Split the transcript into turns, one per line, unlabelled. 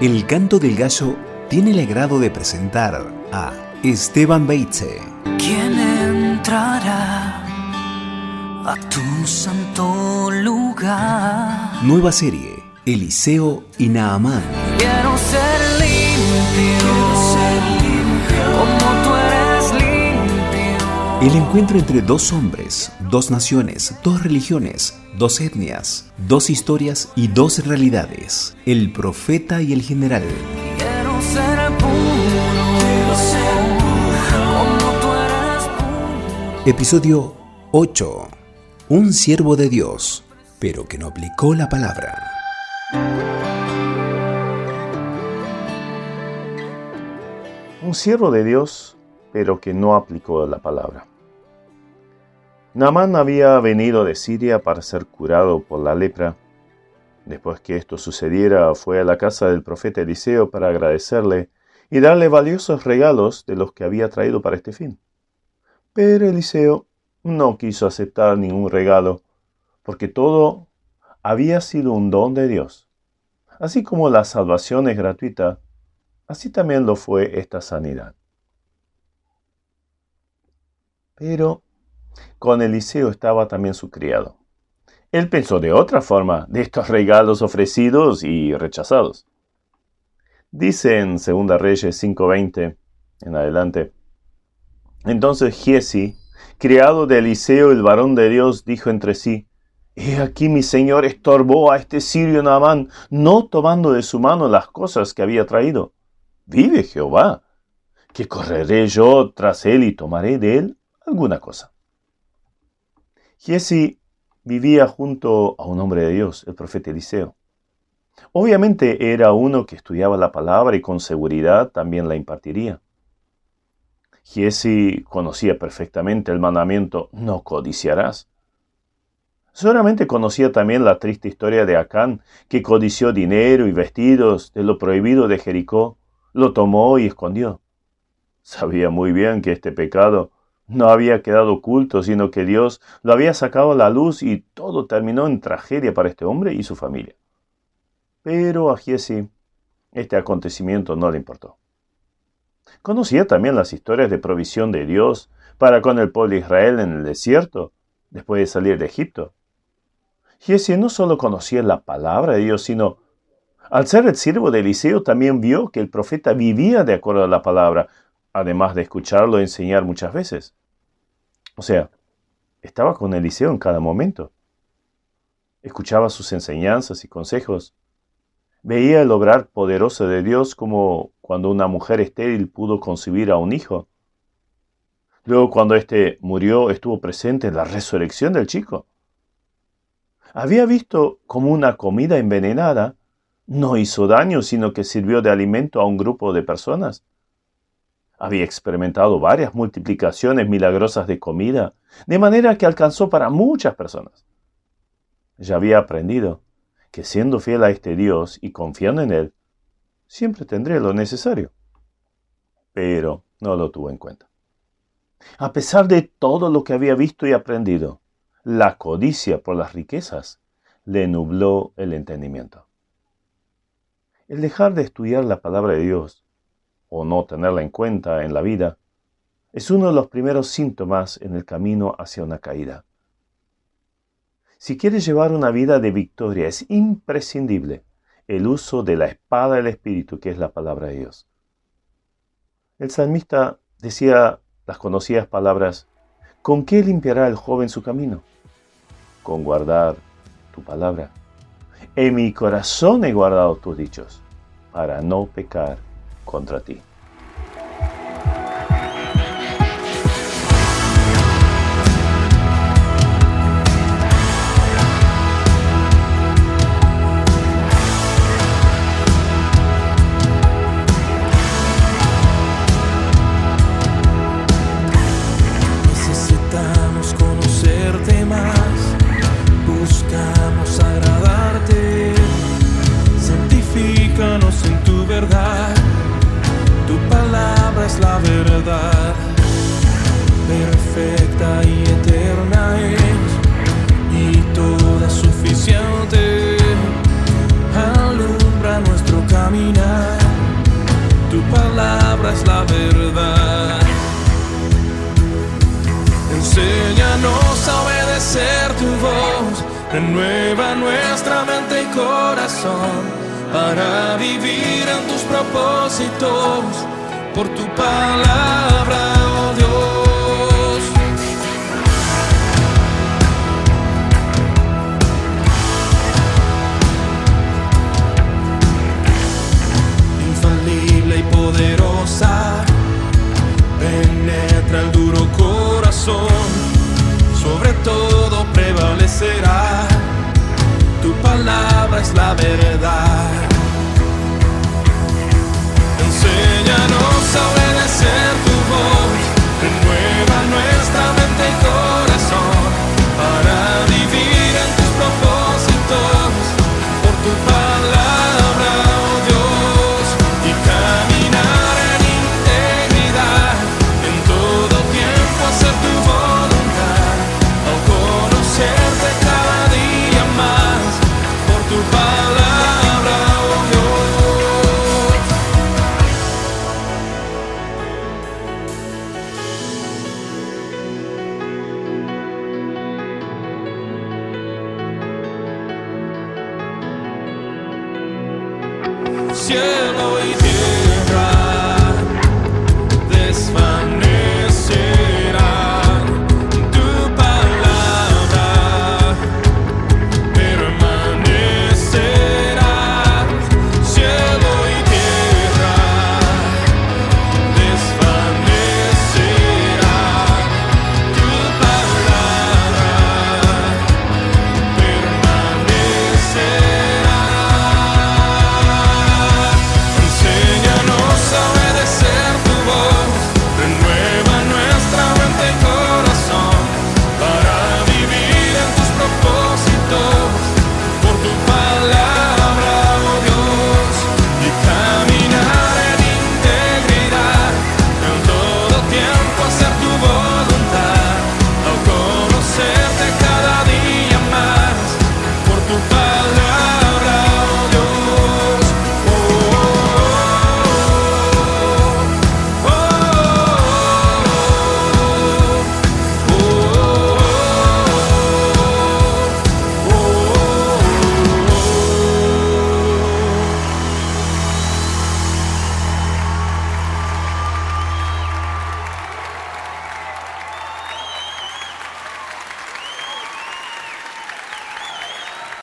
El canto del gallo tiene el agrado de presentar a Esteban Beitze.
¿Quién entrará a tu santo lugar?
Nueva serie, Eliseo y Naamán.
Quiero ser
El encuentro entre dos hombres, dos naciones, dos religiones, dos etnias, dos historias y dos realidades. El profeta y el general.
Quiero ser puro, como tú eres puro.
Episodio 8. Un siervo de Dios, pero que no aplicó la palabra.
Un siervo de Dios, pero que no aplicó la palabra. Naamán había venido de Siria para ser curado por la lepra. Después que esto sucediera, fue a la casa del profeta Eliseo para agradecerle y darle valiosos regalos de los que había traído para este fin. Pero Eliseo no quiso aceptar ningún regalo, porque todo había sido un don de Dios. Así como la salvación es gratuita, así también lo fue esta sanidad. Pero con Eliseo estaba también su criado. Él pensó de otra forma de estos regalos ofrecidos y rechazados. Dice en 2 Reyes 5:20 en adelante. Entonces Giesi, criado de Eliseo el varón de Dios, dijo entre sí, He aquí mi señor estorbó a este sirio Naamán, no tomando de su mano las cosas que había traído. Vive Jehová, que correré yo tras él y tomaré de él alguna cosa. Giesi vivía junto a un hombre de Dios, el profeta Eliseo. Obviamente era uno que estudiaba la palabra y con seguridad también la impartiría. Giesi conocía perfectamente el mandamiento no codiciarás. Seguramente conocía también la triste historia de Acán, que codició dinero y vestidos de lo prohibido de Jericó, lo tomó y escondió. Sabía muy bien que este pecado no había quedado oculto, sino que Dios lo había sacado a la luz y todo terminó en tragedia para este hombre y su familia. Pero a Giesi este acontecimiento no le importó. Conocía también las historias de provisión de Dios para con el pueblo de Israel en el desierto, después de salir de Egipto. Giesi no solo conocía la palabra de Dios, sino al ser el siervo de Eliseo también vio que el profeta vivía de acuerdo a la palabra, además de escucharlo enseñar muchas veces. O sea, estaba con Eliseo en cada momento. Escuchaba sus enseñanzas y consejos. Veía el obrar poderoso de Dios como cuando una mujer estéril pudo concebir a un hijo. Luego cuando éste murió estuvo presente en la resurrección del chico. Había visto como una comida envenenada no hizo daño, sino que sirvió de alimento a un grupo de personas. Había experimentado varias multiplicaciones milagrosas de comida, de manera que alcanzó para muchas personas. Ya había aprendido que siendo fiel a este Dios y confiando en Él, siempre tendré lo necesario. Pero no lo tuvo en cuenta. A pesar de todo lo que había visto y aprendido, la codicia por las riquezas le nubló el entendimiento. El dejar de estudiar la palabra de Dios o no tenerla en cuenta en la vida, es uno de los primeros síntomas en el camino hacia una caída. Si quieres llevar una vida de victoria, es imprescindible el uso de la espada del Espíritu, que es la palabra de Dios. El salmista decía las conocidas palabras, ¿con qué limpiará el joven su camino? Con guardar tu palabra. En mi corazón he guardado tus dichos, para no pecar contra ti.
Renueva nuestra mente y corazón para vivir en tus propósitos por tu palabra, oh Dios. la verdad. Monsieur.